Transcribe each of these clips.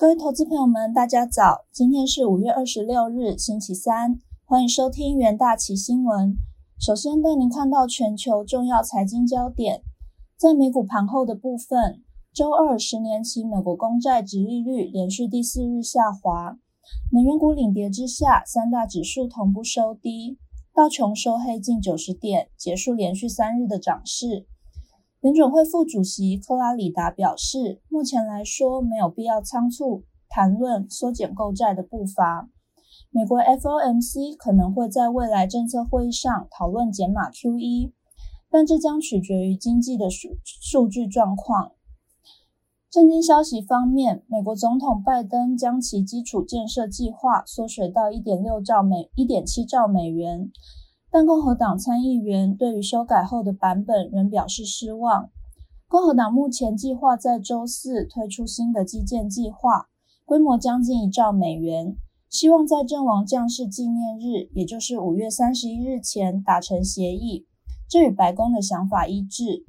各位投资朋友们，大家早！今天是五月二十六日，星期三，欢迎收听元大旗新闻。首先带您看到全球重要财经焦点，在美股盘后的部分，周二十年期美国公债直利率连续第四日下滑，能源股领跌之下，三大指数同步收低，道琼收黑近九十点，结束连续三日的涨势。联准会副主席克拉里达表示，目前来说没有必要仓促谈论缩减购债的步伐。美国 FOMC 可能会在未来政策会议上讨论减码 QE，但这将取决于经济的数数据状况。震惊消息方面，美国总统拜登将其基础建设计划缩水到1.6兆美1.7兆美元。但共和党参议员对于修改后的版本仍表示失望。共和党目前计划在周四推出新的基建计划，规模将近一兆美元，希望在阵亡将士纪念日，也就是五月三十一日前达成协议。这与白宫的想法一致。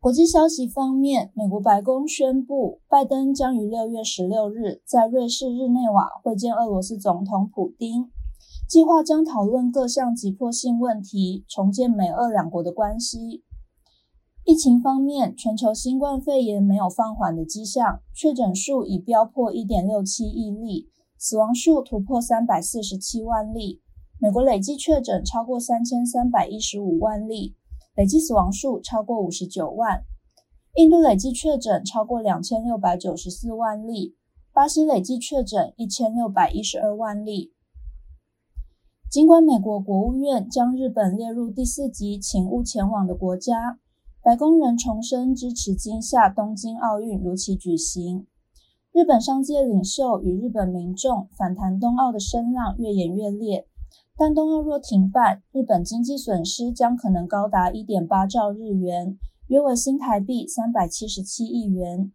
国际消息方面，美国白宫宣布，拜登将于六月十六日在瑞士日内瓦会见俄罗斯总统普京。计划将讨论各项急迫性问题，重建美俄两国的关系。疫情方面，全球新冠肺炎没有放缓的迹象，确诊数已飙破1.67亿例，死亡数突破347万例。美国累计确诊超过3315万例，累计死亡数超过59万。印度累计确诊超过2694万例，巴西累计确诊1612万例。尽管美国国务院将日本列入第四级请勿前往的国家，白宫仍重申支持今夏东京奥运如期举行。日本商界领袖与日本民众反弹冬奥的声浪越演越烈，但冬奥若停办，日本经济损失将可能高达1.8兆日元，约为新台币377亿元。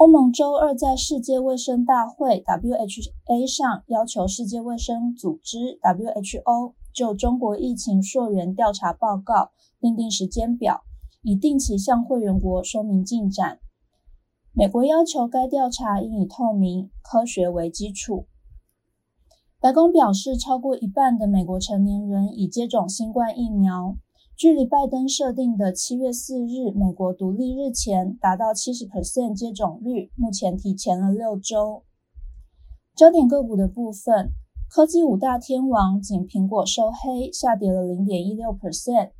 欧盟周二在世界卫生大会 （WHA） 上要求世界卫生组织 （WHO） 就中国疫情溯源调查报告订定时间表，以定期向会员国说明进展。美国要求该调查应以透明、科学为基础。白宫表示，超过一半的美国成年人已接种新冠疫苗。距离拜登设定的七月四日美国独立日前达到七十 percent 接种率，目前提前了六周。焦点个股的部分，科技五大天王仅苹果收黑，下跌了零点一六 percent，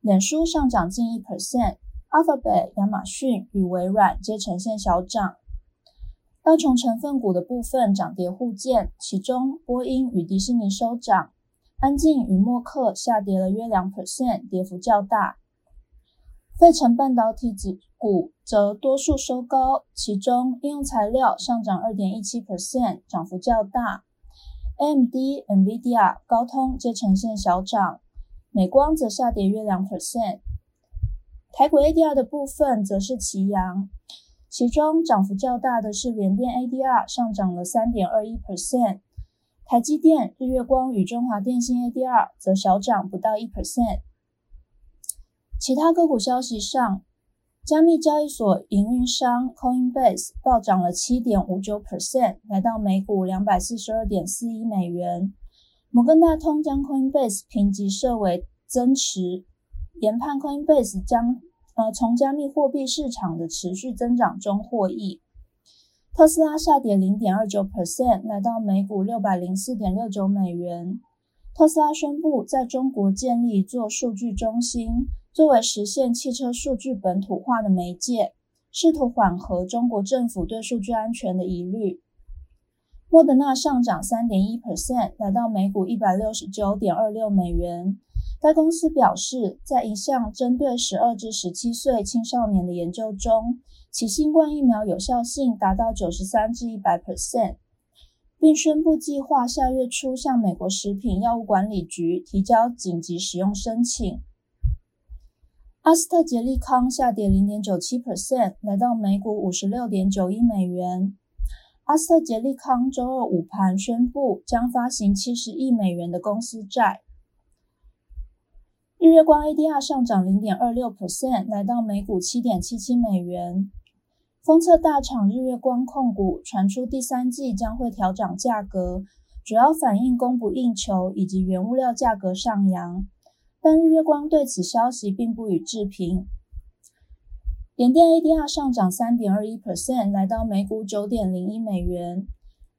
脸书上涨近一 percent，Alphabet、亚马逊与微软皆呈现小涨。道琼成分股的部分涨跌互见，其中波音与迪士尼收涨。安静与默克下跌了约两 percent，跌幅较大。费城半导体指股则多数收高，其中应用材料上涨二点一七 percent，涨幅较大。AMD、NVIDIA、高通皆呈现小涨，美光则下跌约两 percent。台股 ADR 的部分则是齐扬，其中涨幅较大的是联电 ADR 上涨了三点二一 percent。台积电、日月光与中华电信 ADR 则小涨不到一 percent。其他个股消息上，加密交易所营运商 Coinbase 暴涨了七点五九 percent，来到每股两百四十二点四一美元。摩根大通将 Coinbase 评级设为增持，研判 Coinbase 将呃从加密货币市场的持续增长中获益。特斯拉下跌零点二九 percent，来到每股六百零四点六九美元。特斯拉宣布在中国建立一座数据中心，作为实现汽车数据本土化的媒介，试图缓和中国政府对数据安全的疑虑。莫德纳上涨三点一 percent，来到每股一百六十九点二六美元。该公司表示，在一项针对十二至十七岁青少年的研究中，其新冠疫苗有效性达到九十三至一百 percent，并宣布计划下月初向美国食品药物管理局提交紧急使用申请。阿斯特捷利康下跌零点九七 percent，来到每股五十六点九一美元。阿斯特捷利康周二午盘宣布将发行七十亿美元的公司债。日月光 ADR 上涨零点二六 percent，来到每股七点七七美元。封测大厂日月光控股传出第三季将会调涨价格，主要反映供不应求以及原物料价格上扬。但日月光对此消息并不予置评。联电 ADR 上涨三点二一 percent，来到每股九点零一美元。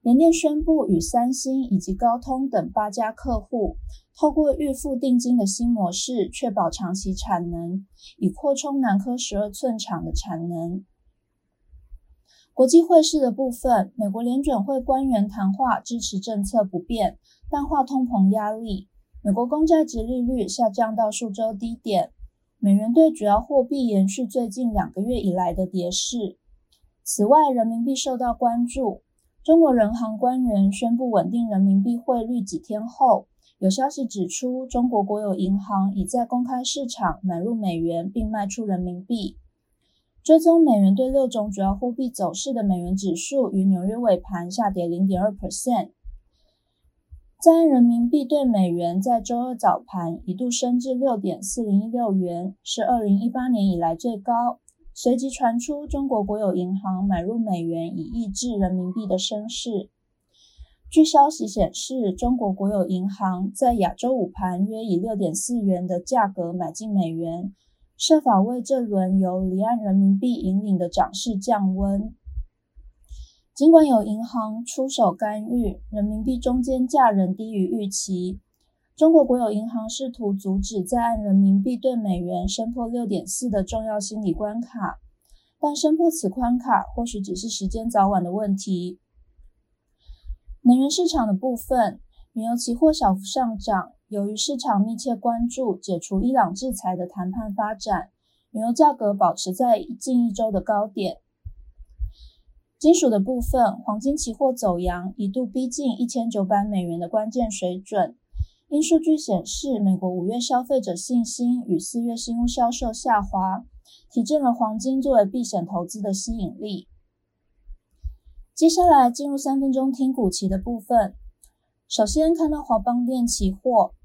联电宣布与三星以及高通等八家客户，透过预付定金的新模式，确保长期产能，以扩充南科十二寸厂的产能。国际汇市的部分，美国联准会官员谈话支持政策不变，淡化通膨压力。美国公债值利率下降到数周低点。美元对主要货币延续最近两个月以来的跌势。此外，人民币受到关注。中国人行官员宣布稳定人民币汇率几天后，有消息指出，中国国有银行已在公开市场买入美元并卖出人民币。追踪美元对六种主要货币走势的美元指数于纽约尾盘下跌零点二 percent。在人民币对美元在周二早盘一度升至六点四零一六元，是二零一八年以来最高。随即传出中国国有银行买入美元以抑制人民币的升势。据消息显示，中国国有银行在亚洲午盘约以六点四元的价格买进美元，设法为这轮由离岸人民币引领的涨势降温。尽管有银行出手干预，人民币中间价仍低于预期。中国国有银行试图阻止在岸人民币对美元升破六点四的重要心理关卡，但升破此关卡或许只是时间早晚的问题。能源市场的部分，原油期货小幅上涨，由于市场密切关注解除伊朗制裁的谈判发展，原油价格保持在近一周的高点。金属的部分，黄金期货走阳，一度逼近一千九百美元的关键水准。因数据显示，美国五月消费者信心与四月新屋销售下滑，提振了黄金作为避险投资的吸引力。接下来进入三分钟听股期的部分。首先看到华邦电期货，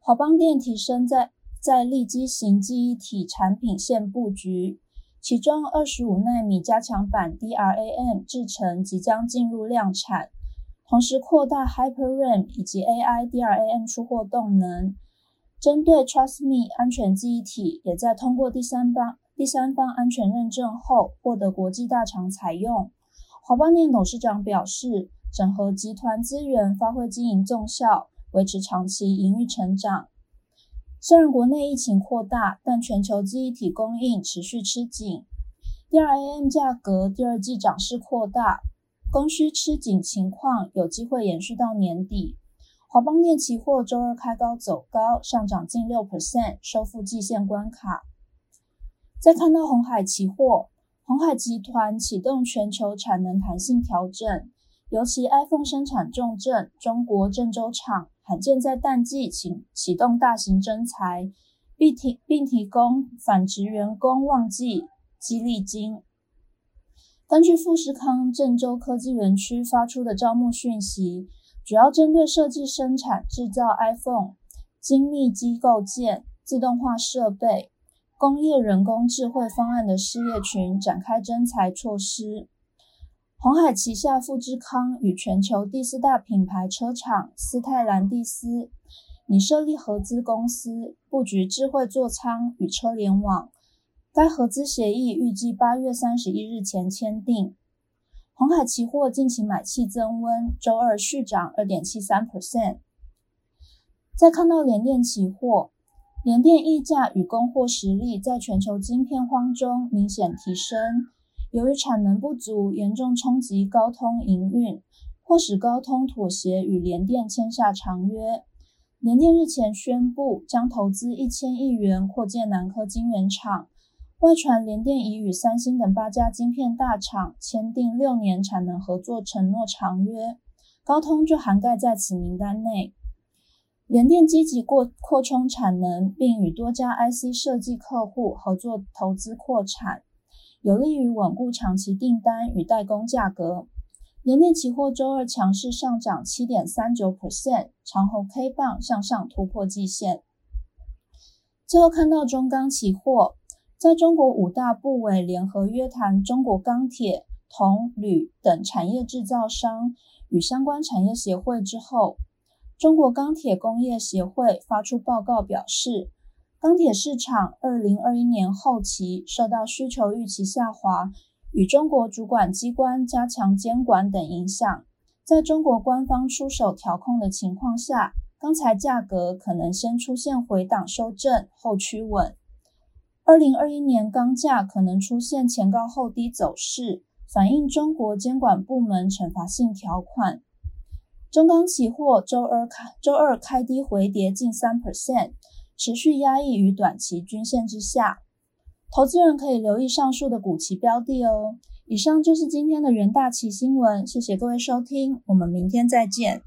华邦电提升在在立基型记忆体产品线布局。其中，二十五纳米加强版 DRAM 制程即将进入量产，同时扩大 Hyper RAM 以及 AI DRAM 出货动能。针对 Trust Me 安全记忆体，也在通过第三方第三方安全认证后，获得国际大厂采用。华邦电董事长表示，整合集团资源，发挥经营纵效，维持长期盈余成长。虽然国内疫情扩大，但全球记忆体供应持续吃紧，DRAM 价格第二季涨势扩大，供需吃紧情况有机会延续到年底。华邦电期货周二开高走高，上涨近六 percent，收复季线关卡。再看到红海期货，红海集团启动全球产能弹性调整，尤其 iPhone 生产重镇中国郑州厂。罕见在淡季启启动大型增材，并提并提供返职员工旺季激励金。根据富士康郑州科技园区发出的招募讯息，主要针对设计、生产、制造 iPhone、精密机构件、自动化设备、工业人工智慧方案的事业群展开征才措施。红海旗下富士康与全球第四大品牌车厂斯泰兰蒂斯拟设立合资公司，布局智慧座舱与车联网。该合资协议预计八月三十一日前签订。红海期货近期买气增温，周二续涨二点七三 percent。再看到联电期货，联电溢价与供货实力在全球晶片荒中明显提升。由于产能不足，严重冲击高通营运，迫使高通妥协与联电签下长约。联电日前宣布将投资一千亿元扩建南科晶圆厂，外传联电已与三星等八家晶片大厂签订六年产能合作承诺长约，高通就涵盖在此名单内。联电积极过扩充产能，并与多家 IC 设计客户合作投资扩产。有利于稳固长期订单与代工价格。联电期货周二强势上涨七点三九 percent，长红 K 棒向上突破季线。最后看到中钢期货，在中国五大部委联合约谈中国钢铁、铜、铝等产业制造商与相关产业协会之后，中国钢铁工业协会发出报告表示，钢铁市场二零二一年后期受到需求预期下滑与中国主管机关加强监管等影响，在中国官方出手调控的情况下，钢材价格可能先出现回档修正后趋稳。二零二一年钢价可能出现前高后低走势，反映中国监管部门惩罚性条款。中钢期货周二开周二开低回跌近三 percent，持续压抑于短期均线之下。投资人可以留意上述的股期标的哦。以上就是今天的元大旗新闻，谢谢各位收听，我们明天再见。